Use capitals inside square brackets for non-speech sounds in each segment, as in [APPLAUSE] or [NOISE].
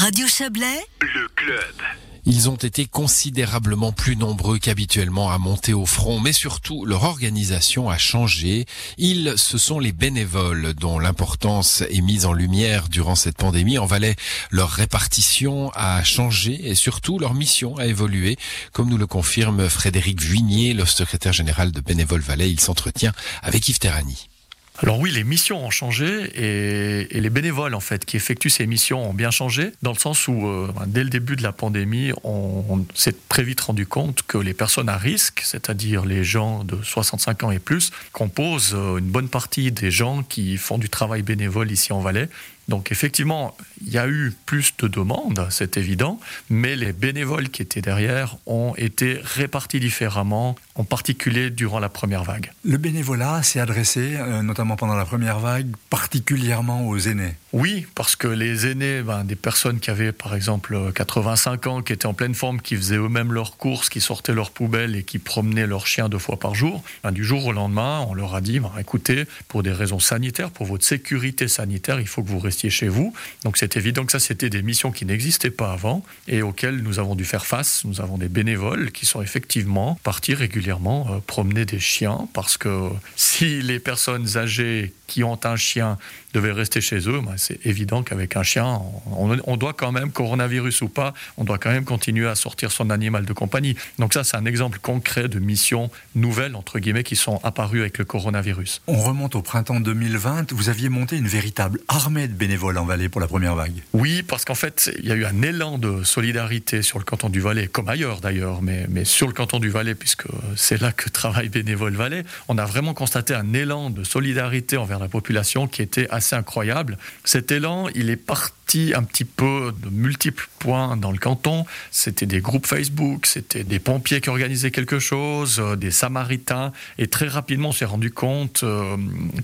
Radio Chablais, le club. Ils ont été considérablement plus nombreux qu'habituellement à monter au front, mais surtout leur organisation a changé. Ils, ce sont les bénévoles dont l'importance est mise en lumière durant cette pandémie. En Valais, leur répartition a changé et surtout leur mission a évolué, comme nous le confirme Frédéric Vuignier, le secrétaire général de Bénévoles Valais. Il s'entretient avec Yves Terrani. Alors oui, les missions ont changé et, les bénévoles en fait qui effectuent ces missions ont bien changé dans le sens où euh, dès le début de la pandémie, on, s'est très vite rendu compte que les personnes à risque, c'est-à-dire les gens de 65 ans et plus, composent euh, une bonne partie des gens qui font du travail bénévole ici en Valais. Donc effectivement, il y a eu plus de demandes, c'est évident, mais les bénévoles qui étaient derrière ont été répartis différemment, en particulier durant la première vague. Le bénévolat s'est adressé, euh, notamment pendant la première vague, particulièrement aux aînés. Oui, parce que les aînés, ben, des personnes qui avaient par exemple 85 ans, qui étaient en pleine forme, qui faisaient eux-mêmes leurs courses, qui sortaient leurs poubelles et qui promenaient leurs chiens deux fois par jour, ben, du jour au lendemain, on leur a dit, ben, écoutez, pour des raisons sanitaires, pour votre sécurité sanitaire, il faut que vous restiez chez vous. Donc c'est évident que ça, c'était des missions qui n'existaient pas avant et auxquelles nous avons dû faire face. Nous avons des bénévoles qui sont effectivement partis régulièrement euh, promener des chiens parce que [LAUGHS] si les personnes âgées qui ont un chien devaient rester chez eux, ben, c'est évident qu'avec un chien, on, doit quand même, coronavirus ou pas, on doit quand même continuer à sortir son animal de compagnie. Donc ça, c'est un exemple concret de missions nouvelles, entre guillemets, qui sont apparues avec le coronavirus. On remonte au printemps 2020, vous aviez monté une véritable armée de bénévoles en Valais pour la première vague. Oui, parce qu'en fait, il y a eu un élan de solidarité sur le canton du Valais, comme ailleurs d'ailleurs, mais, mais sur le canton du Valais, puisque c'est là que travaille Bénévole Valais, on a vraiment constaté un élan de solidarité envers la population qui était assez incroyable. Cet élan, il est parti un petit peu de multiples points dans le canton. C'était des groupes Facebook, c'était des pompiers qui organisaient quelque chose, euh, des samaritains. Et très rapidement, on s'est rendu compte euh,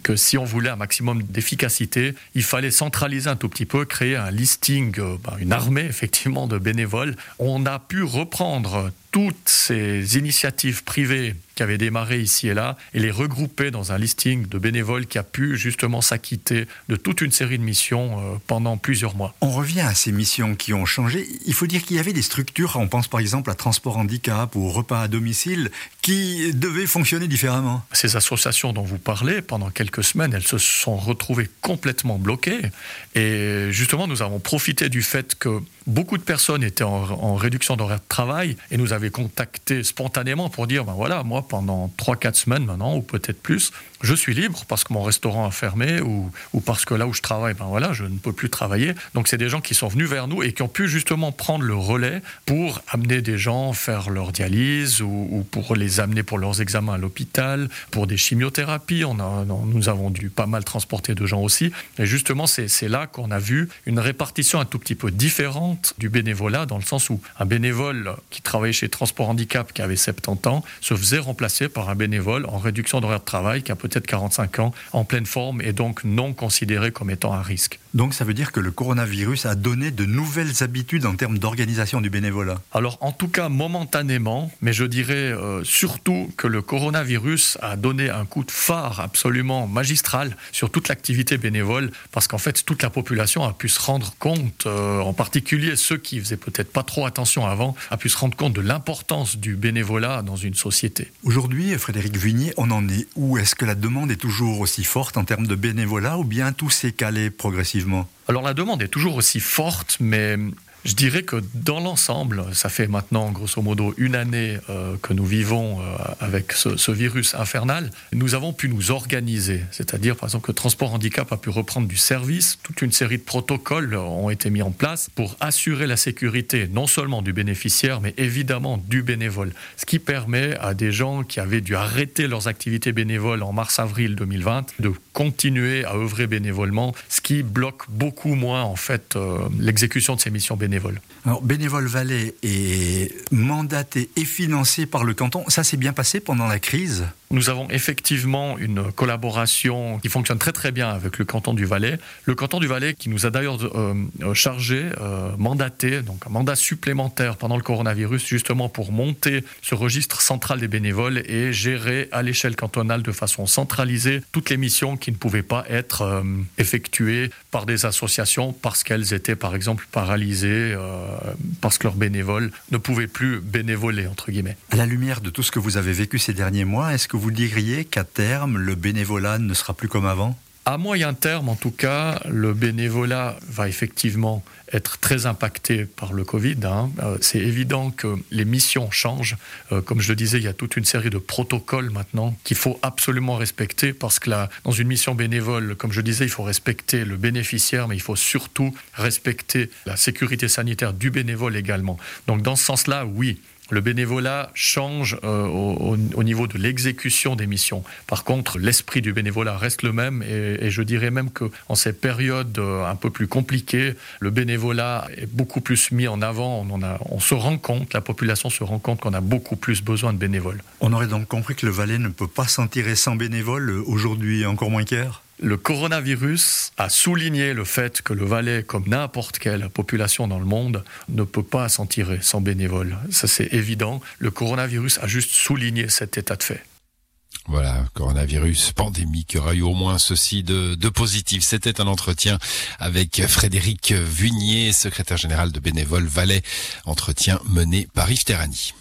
que si on voulait un maximum d'efficacité, il fallait centraliser un tout petit peu, créer un listing, euh, ben, une armée [LAUGHS] effectivement de bénévoles. On a pu reprendre toutes ces initiatives privées qui avaient démarré ici et là et les regrouper dans un listing de bénévoles qui a pu justement s'acquitter de toute une série de missions euh, pendant plusieurs mois. On revient à ces missions qui ont changé. Il faut dire qu'il y avait des structures, on pense par exemple à Transport Handicap ou Repas à domicile, qui devaient fonctionner différemment. Ces associations dont vous parlez, pendant quelques semaines, elles se sont retrouvées complètement bloquées. Et justement, nous avons profité du fait que beaucoup de personnes étaient en, en réduction d'horaire de travail et nous avaient contacté spontanément pour dire, ben voilà, moi, pendant 3-4 semaines maintenant, ou peut-être plus, je suis libre parce que mon restaurant a fermé ou, ou, parce que là où je travaille, ben voilà, je ne peux plus travailler. Donc c'est des gens qui sont venus vers nous et qui ont pu justement prendre le relais pour amener des gens faire leur dialyse ou, pour les amener pour leurs examens à l'hôpital, pour des chimiothérapies. On a, nous avons dû pas mal transporter de gens aussi. Et justement, c'est là qu'on a vu une répartition un tout petit peu différente du bénévolat, dans le sens où un bénévole qui travaillait chez Transport Handicap, qui avait 70 ans, se faisait remplacer par un bénévole en réduction d'horaire de travail, qui a peut-être 45 ans, en pleine forme et donc non considéré comme étant un risque. Donc ça veut dire que le coronavirus a donné de nouvelles habitudes en termes d'organisation du bénévolat Alors en tout cas momentanément, mais je dirais euh, surtout que le coronavirus a donné un coup de phare absolument magistral sur toute l'activité bénévole, parce qu'en fait toute la population a pu se rendre compte, euh, en particulier ceux qui faisaient peut-être pas trop attention avant, a pu se rendre compte de l'importance du bénévolat dans une société. Aujourd'hui, Frédéric Vignier, on en est où? Est-ce que la demande est toujours aussi forte en termes de bénévolat ou bien tout s'est calé progressivement? Alors la demande est toujours aussi forte, mais je dirais que dans l'ensemble, ça fait maintenant grosso modo une année euh, que nous vivons euh, avec ce, virus infernal. Nous avons pu nous organiser, c'est-à-dire par exemple que Transport Handicap a pu reprendre du service. Toute une série de protocoles ont été mis en place pour assurer la sécurité non seulement du bénéficiaire, mais évidemment du bénévole. Ce qui permet à des gens qui avaient dû arrêter leurs activités bénévoles en mars-avril 2020 de continuer à œuvrer bénévolement, ce qui bloque beaucoup moins en fait euh, l'exécution de ces missions bénévoles alors, Bénévole Valais est mandaté et financé par le canton. Ça s'est bien passé pendant la crise? Nous avons effectivement une collaboration qui fonctionne très très bien avec le canton du Valais. Le canton du Valais qui nous a d'ailleurs euh, chargé, euh, mandaté, donc un mandat supplémentaire pendant le coronavirus justement pour monter ce registre central des bénévoles et gérer à l'échelle cantonale de façon centralisée toutes les missions qui ne pouvaient pas être euh, effectuées par des associations parce qu'elles étaient par exemple paralysées, parce que leurs bénévoles ne pouvaient plus bénévoler entre guillemets. À la lumière de tout ce que vous avez vécu ces derniers mois, est-ce que vous diriez qu'à terme, le bénévolat ne sera plus comme avant? À moyen terme, en tout cas, le bénévolat va effectivement être très impacté par le Covid. Hein. Euh, c'est évident que les missions changent. Euh, comme je le disais, il y a toute une série de protocoles maintenant qu'il faut absolument respecter parce que dans une mission bénévole, comme je disais, il faut respecter le bénéficiaire, mais il faut surtout respecter la sécurité sanitaire du bénévole également. Donc dans ce sens-là, oui, le bénévolat change euh, au, niveau de l'exécution des missions. Par contre, l'esprit du bénévolat reste le même et, je dirais même qu'en ces périodes euh, un peu plus compliquées, le bénévolat est beaucoup plus mis en avant. On, se rend compte, la population se rend compte qu'on a beaucoup plus besoin de bénévoles. On aurait donc compris que le Valais ne peut pas s'en tirer sans bénévoles, aujourd'hui encore moins qu'hier? Le coronavirus a souligné le fait que le Valais, comme n'importe quelle population dans le monde, ne peut pas s'en tirer sans bénévoles. Ça, c'est évident. Le coronavirus a juste souligné cet état de fait. Voilà, coronavirus, pandémie, qui aura eu au moins ceci de, positif. C'était un entretien avec Frédéric Vunier, secrétaire général de Bénévoles Valais, entretien mené par Yves Terrani.